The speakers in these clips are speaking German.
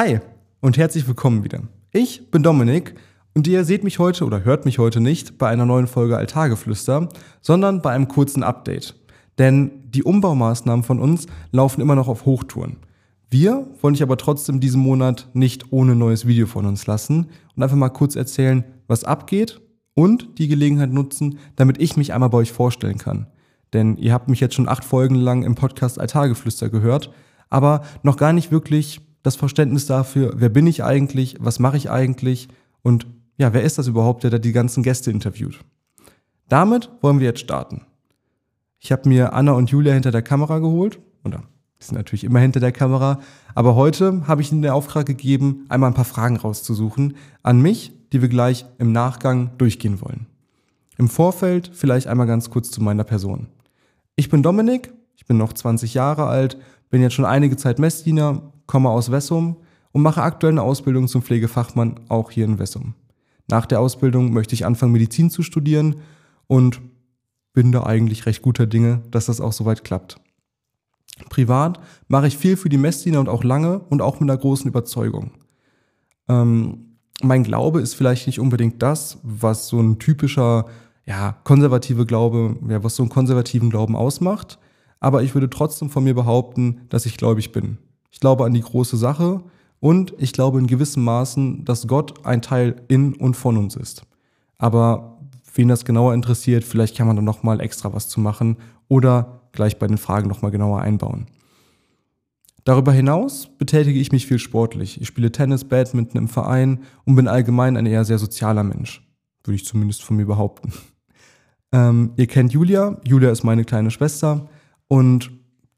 Hi und herzlich willkommen wieder. Ich bin Dominik und ihr seht mich heute oder hört mich heute nicht bei einer neuen Folge Alltageflüster, sondern bei einem kurzen Update. Denn die Umbaumaßnahmen von uns laufen immer noch auf Hochtouren. Wir wollen dich aber trotzdem diesen Monat nicht ohne neues Video von uns lassen und einfach mal kurz erzählen, was abgeht und die Gelegenheit nutzen, damit ich mich einmal bei euch vorstellen kann. Denn ihr habt mich jetzt schon acht Folgen lang im Podcast Alltageflüster gehört, aber noch gar nicht wirklich das Verständnis dafür, wer bin ich eigentlich, was mache ich eigentlich und ja, wer ist das überhaupt, der da die ganzen Gäste interviewt. Damit wollen wir jetzt starten. Ich habe mir Anna und Julia hinter der Kamera geholt, oder die sind natürlich immer hinter der Kamera, aber heute habe ich ihnen den Auftrag gegeben, einmal ein paar Fragen rauszusuchen an mich, die wir gleich im Nachgang durchgehen wollen. Im Vorfeld vielleicht einmal ganz kurz zu meiner Person. Ich bin Dominik, ich bin noch 20 Jahre alt, bin jetzt schon einige Zeit Messdiener, komme aus Wessum und mache aktuell eine Ausbildung zum Pflegefachmann auch hier in Wessum. Nach der Ausbildung möchte ich anfangen, Medizin zu studieren und bin da eigentlich recht guter Dinge, dass das auch soweit klappt. Privat mache ich viel für die Messdiener und auch lange und auch mit einer großen Überzeugung. Ähm, mein Glaube ist vielleicht nicht unbedingt das, was so ein typischer, ja, konservative Glaube, ja, was so einen konservativen Glauben ausmacht, aber ich würde trotzdem von mir behaupten, dass ich gläubig bin. Ich glaube an die große Sache und ich glaube in gewissem Maßen, dass Gott ein Teil in und von uns ist. Aber wen das genauer interessiert, vielleicht kann man da nochmal extra was zu machen oder gleich bei den Fragen nochmal genauer einbauen. Darüber hinaus betätige ich mich viel sportlich. Ich spiele Tennis, Badminton im Verein und bin allgemein ein eher sehr sozialer Mensch. Würde ich zumindest von mir behaupten. Ähm, ihr kennt Julia. Julia ist meine kleine Schwester und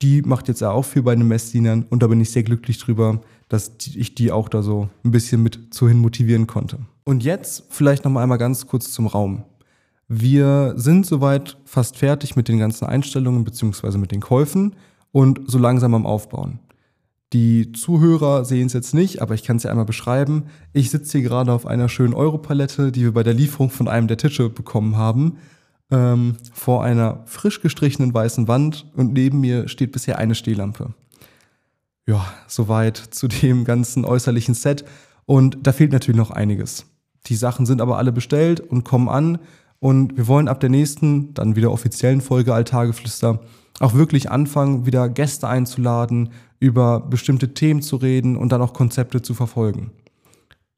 die macht jetzt auch viel bei den Messdienern und da bin ich sehr glücklich drüber, dass ich die auch da so ein bisschen mit zu hin motivieren konnte. Und jetzt vielleicht noch mal einmal ganz kurz zum Raum. Wir sind soweit fast fertig mit den ganzen Einstellungen beziehungsweise mit den Käufen und so langsam am Aufbauen. Die Zuhörer sehen es jetzt nicht, aber ich kann es ja einmal beschreiben. Ich sitze hier gerade auf einer schönen Europalette, die wir bei der Lieferung von einem der Tische bekommen haben ähm, vor einer frisch gestrichenen weißen Wand und neben mir steht bisher eine Stehlampe. Ja, soweit zu dem ganzen äußerlichen Set. Und da fehlt natürlich noch einiges. Die Sachen sind aber alle bestellt und kommen an. Und wir wollen ab der nächsten, dann wieder offiziellen Folge Alltageflüster auch wirklich anfangen, wieder Gäste einzuladen, über bestimmte Themen zu reden und dann auch Konzepte zu verfolgen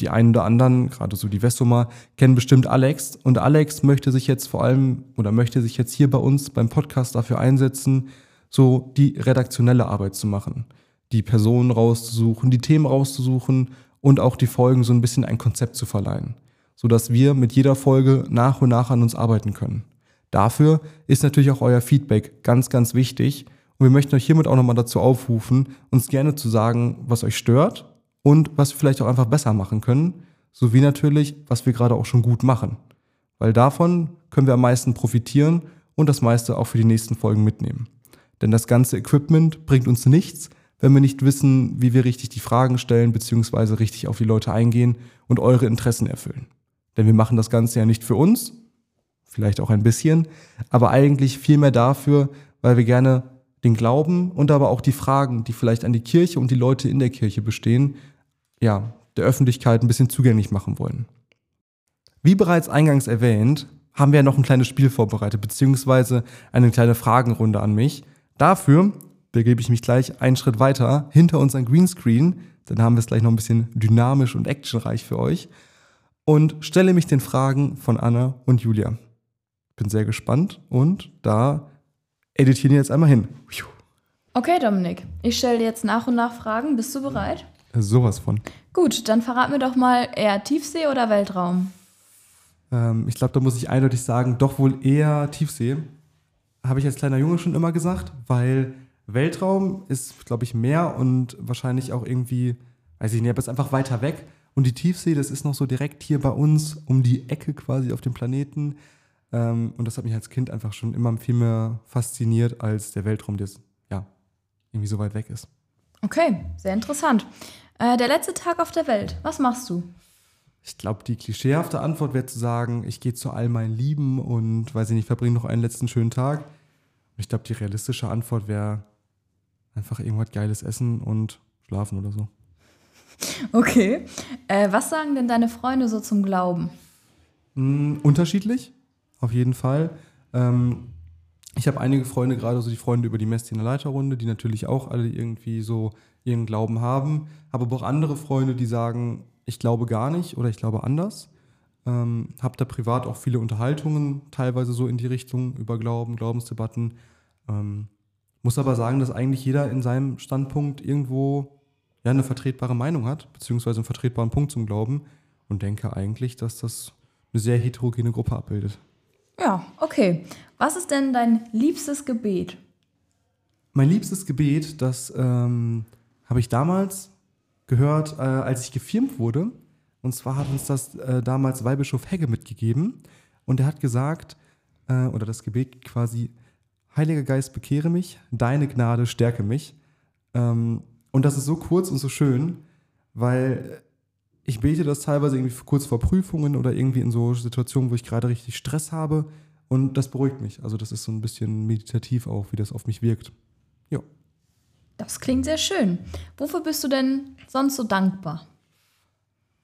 die einen oder anderen, gerade so die Westoma, kennen bestimmt Alex. Und Alex möchte sich jetzt vor allem oder möchte sich jetzt hier bei uns beim Podcast dafür einsetzen, so die redaktionelle Arbeit zu machen. Die Personen rauszusuchen, die Themen rauszusuchen und auch die Folgen so ein bisschen ein Konzept zu verleihen. Sodass wir mit jeder Folge nach und nach an uns arbeiten können. Dafür ist natürlich auch euer Feedback ganz, ganz wichtig. Und wir möchten euch hiermit auch nochmal dazu aufrufen, uns gerne zu sagen, was euch stört und was wir vielleicht auch einfach besser machen können, sowie natürlich, was wir gerade auch schon gut machen. Weil davon können wir am meisten profitieren und das meiste auch für die nächsten Folgen mitnehmen. Denn das ganze Equipment bringt uns nichts, wenn wir nicht wissen, wie wir richtig die Fragen stellen bzw. richtig auf die Leute eingehen und eure Interessen erfüllen. Denn wir machen das Ganze ja nicht für uns, vielleicht auch ein bisschen, aber eigentlich vielmehr dafür, weil wir gerne den Glauben und aber auch die Fragen, die vielleicht an die Kirche und die Leute in der Kirche bestehen, ja, der Öffentlichkeit ein bisschen zugänglich machen wollen. Wie bereits eingangs erwähnt, haben wir ja noch ein kleines Spiel vorbereitet, beziehungsweise eine kleine Fragenrunde an mich. Dafür begebe ich mich gleich einen Schritt weiter hinter unseren Greenscreen, dann haben wir es gleich noch ein bisschen dynamisch und actionreich für euch und stelle mich den Fragen von Anna und Julia. Bin sehr gespannt und da editieren wir jetzt einmal hin. Okay, Dominik, ich stelle jetzt nach und nach Fragen. Bist du bereit? Sowas von. Gut, dann verrat mir doch mal eher Tiefsee oder Weltraum? Ähm, ich glaube, da muss ich eindeutig sagen, doch wohl eher Tiefsee. Habe ich als kleiner Junge schon immer gesagt, weil Weltraum ist, glaube ich, mehr und wahrscheinlich auch irgendwie, weiß ich nicht, aber ist einfach weiter weg. Und die Tiefsee, das ist noch so direkt hier bei uns um die Ecke quasi auf dem Planeten. Ähm, und das hat mich als Kind einfach schon immer viel mehr fasziniert als der Weltraum, der ja irgendwie so weit weg ist. Okay, sehr interessant. Äh, der letzte Tag auf der Welt, was machst du? Ich glaube, die klischeehafte Antwort wäre zu sagen, ich gehe zu all meinen Lieben und, weiß ich nicht, verbringe noch einen letzten schönen Tag. Ich glaube, die realistische Antwort wäre einfach irgendwas Geiles essen und schlafen oder so. Okay. Äh, was sagen denn deine Freunde so zum Glauben? Mm, unterschiedlich, auf jeden Fall. Ähm, ich habe einige Freunde, gerade so die Freunde über die Messdiener Leiterrunde, die natürlich auch alle irgendwie so ihren Glauben haben. Habe aber auch andere Freunde, die sagen, ich glaube gar nicht oder ich glaube anders. Ähm, habe da privat auch viele Unterhaltungen, teilweise so in die Richtung über Glauben, Glaubensdebatten. Ähm, muss aber sagen, dass eigentlich jeder in seinem Standpunkt irgendwo ja, eine vertretbare Meinung hat, beziehungsweise einen vertretbaren Punkt zum Glauben und denke eigentlich, dass das eine sehr heterogene Gruppe abbildet. Ja, okay. Was ist denn dein liebstes Gebet? Mein liebstes Gebet, das ähm, habe ich damals gehört, äh, als ich gefirmt wurde. Und zwar hat uns das äh, damals Weihbischof Hegge mitgegeben. Und er hat gesagt, äh, oder das Gebet quasi, Heiliger Geist, bekehre mich, deine Gnade stärke mich. Ähm, und das ist so kurz und so schön, weil ich bete das teilweise irgendwie kurz vor Prüfungen oder irgendwie in so Situationen, wo ich gerade richtig Stress habe. Und das beruhigt mich. Also das ist so ein bisschen meditativ auch, wie das auf mich wirkt. Ja. Das klingt sehr schön. Wofür bist du denn sonst so dankbar?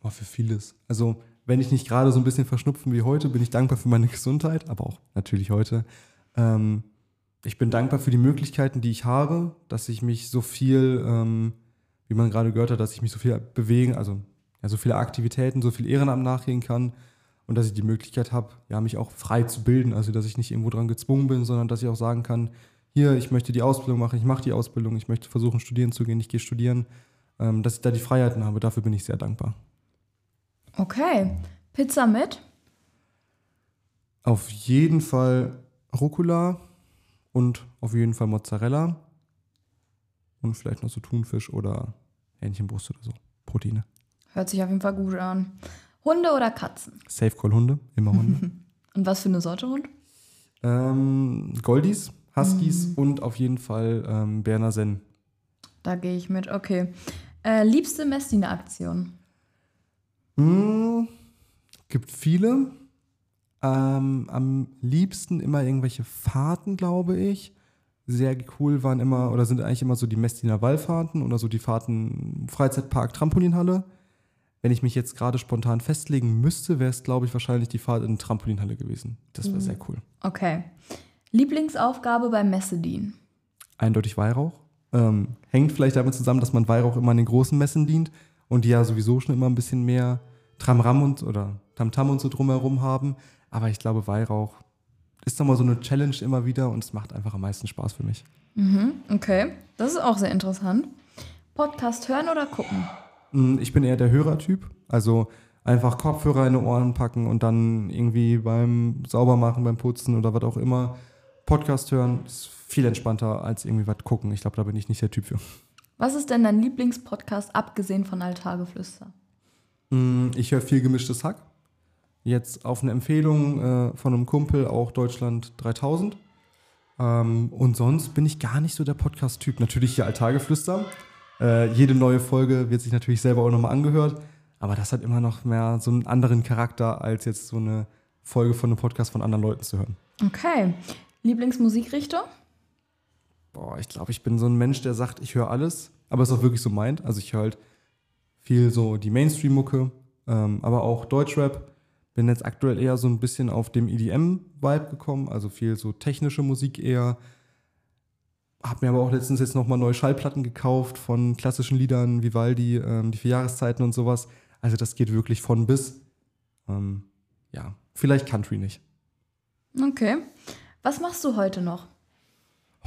Oh, für vieles. Also wenn ich nicht gerade so ein bisschen verschnupfen wie heute, bin ich dankbar für meine Gesundheit, aber auch natürlich heute. Ähm, ich bin dankbar für die Möglichkeiten, die ich habe, dass ich mich so viel, ähm, wie man gerade gehört hat, dass ich mich so viel bewegen, also ja, so viele Aktivitäten, so viel Ehrenamt nachgehen kann und dass ich die Möglichkeit habe, ja, mich auch frei zu bilden. Also, dass ich nicht irgendwo dran gezwungen bin, sondern dass ich auch sagen kann, hier, ich möchte die Ausbildung machen, ich mache die Ausbildung, ich möchte versuchen, studieren zu gehen, ich gehe studieren, ähm, dass ich da die Freiheiten habe. Dafür bin ich sehr dankbar. Okay. Pizza mit? Auf jeden Fall Rucola und auf jeden Fall Mozzarella und vielleicht noch so Thunfisch oder Hähnchenbrust oder so. Proteine. Hört sich auf jeden Fall gut an. Hunde oder Katzen? Safe Call Hunde, immer Hunde. Und was für eine Sorte Hund? ähm, Goldies, Huskies und auf jeden Fall ähm, Berner Senn. Da gehe ich mit, okay. Äh, liebste Messdiener-Aktion? Hm, gibt viele. Ähm, am liebsten immer irgendwelche Fahrten, glaube ich. Sehr cool waren immer oder sind eigentlich immer so die Messdiener Wallfahrten oder so die Fahrten Freizeitpark Trampolinhalle. Wenn ich mich jetzt gerade spontan festlegen müsste, wäre es, glaube ich, wahrscheinlich die Fahrt in Trampolinhalle gewesen. Das wäre sehr cool. Okay. Lieblingsaufgabe beim Messedien? Eindeutig Weihrauch. Ähm, hängt vielleicht damit zusammen, dass man Weihrauch immer an den großen Messen dient und die ja sowieso schon immer ein bisschen mehr Tramram und oder Tamtam und so drumherum haben. Aber ich glaube, Weihrauch ist nochmal so eine Challenge immer wieder und es macht einfach am meisten Spaß für mich. Mhm, okay. Das ist auch sehr interessant. Podcast hören oder gucken? Mm, Ich bin eher der Hörertyp. Also einfach Kopfhörer in die Ohren packen und dann irgendwie beim Saubermachen, beim Putzen oder was auch immer Podcast hören. Ist viel entspannter als irgendwie was gucken. Ich glaube, da bin ich nicht der Typ für. Was ist denn dein Lieblingspodcast, abgesehen von Altargeflüster? Mm, Ich höre viel gemischtes Hack. Jetzt auf eine Empfehlung äh, von einem Kumpel auch Deutschland 3000. Ähm, und sonst bin ich gar nicht so der Podcast-Typ. Natürlich hier Altargeflüster. Äh, jede neue Folge wird sich natürlich selber auch nochmal angehört. Aber das hat immer noch mehr so einen anderen Charakter, als jetzt so eine Folge von einem Podcast von anderen Leuten zu hören. Okay. Lieblingsmusikrichtung? Boah, ich glaube, ich bin so ein Mensch, der sagt, ich höre alles, aber es auch wirklich so meint. Also ich höre halt viel so die Mainstream-Mucke, ähm, aber auch Deutschrap. Bin jetzt aktuell eher so ein bisschen auf dem EDM-Vibe gekommen, also viel so technische Musik eher. Hab mir aber auch letztens jetzt nochmal neue Schallplatten gekauft von klassischen Liedern, Vivaldi, ähm, die vier Jahreszeiten und sowas. Also das geht wirklich von bis. Ähm, ja, vielleicht Country nicht. Okay. Was machst du heute noch?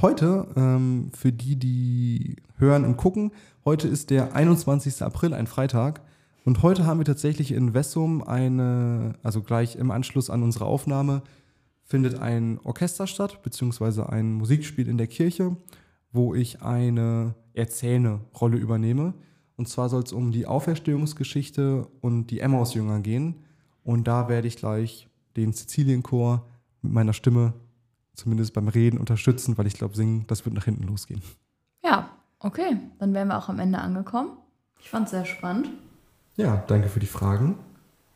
Heute, ähm, für die, die hören und gucken, heute ist der 21. April, ein Freitag. Und heute haben wir tatsächlich in Wessum eine, also gleich im Anschluss an unsere Aufnahme, findet ein Orchester statt, beziehungsweise ein Musikspiel in der Kirche, wo ich eine erzählende Rolle übernehme. Und zwar soll es um die Auferstehungsgeschichte und die Emmaus-Jünger gehen. Und da werde ich gleich den Sizilienchor mit meiner Stimme zumindest beim Reden unterstützen, weil ich glaube, singen, das wird nach hinten losgehen. Ja, okay. Dann wären wir auch am Ende angekommen. Ich fand es sehr spannend. Ja, danke für die Fragen.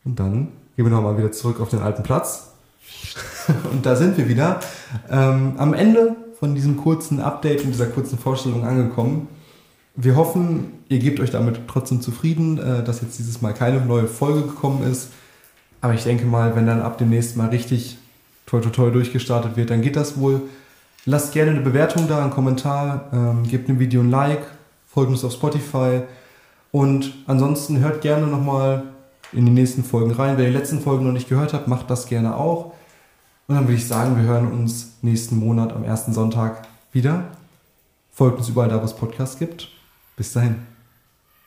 Und dann gehen wir nochmal wieder zurück auf den alten Platz. und da sind wir wieder. Ähm, am Ende von diesem kurzen Update und dieser kurzen Vorstellung angekommen. wir hoffen, ihr gebt euch damit trotzdem zufrieden, äh, dass jetzt dieses Mal keine neue Folge gekommen ist. Aber ich denke mal, wenn dann ab dem nächsten Mal richtig toi toi toi durchgestartet wird, dann geht das wohl. Lasst gerne eine Bewertung da, einen Kommentar, ähm, gebt dem Video ein Like, folgt uns auf Spotify und ansonsten hört gerne nochmal in die nächsten Folgen rein. Wer die letzten Folgen noch nicht gehört hat, macht das gerne auch. Und dann würde ich sagen, wir hören uns nächsten Monat am ersten Sonntag wieder. Folgt uns überall da, wo es Podcasts gibt. Bis dahin.